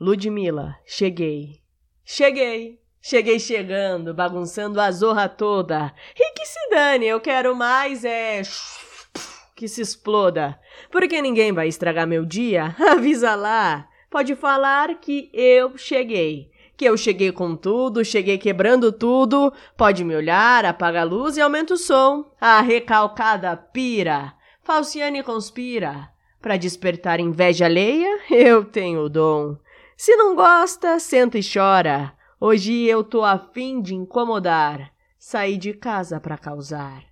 Ludmila, cheguei. Cheguei. Cheguei chegando, bagunçando a zorra toda. E que se dane, eu quero mais é. Que se exploda. Porque ninguém vai estragar meu dia. Avisa lá. Pode falar que eu cheguei. Que eu cheguei com tudo, cheguei quebrando tudo. Pode me olhar, apaga a luz e aumenta o som. A recalcada pira. Falciane conspira. Para despertar inveja alheia, eu tenho o dom. Se não gosta, senta e chora. Hoje eu tô a fim de incomodar. Saí de casa para causar.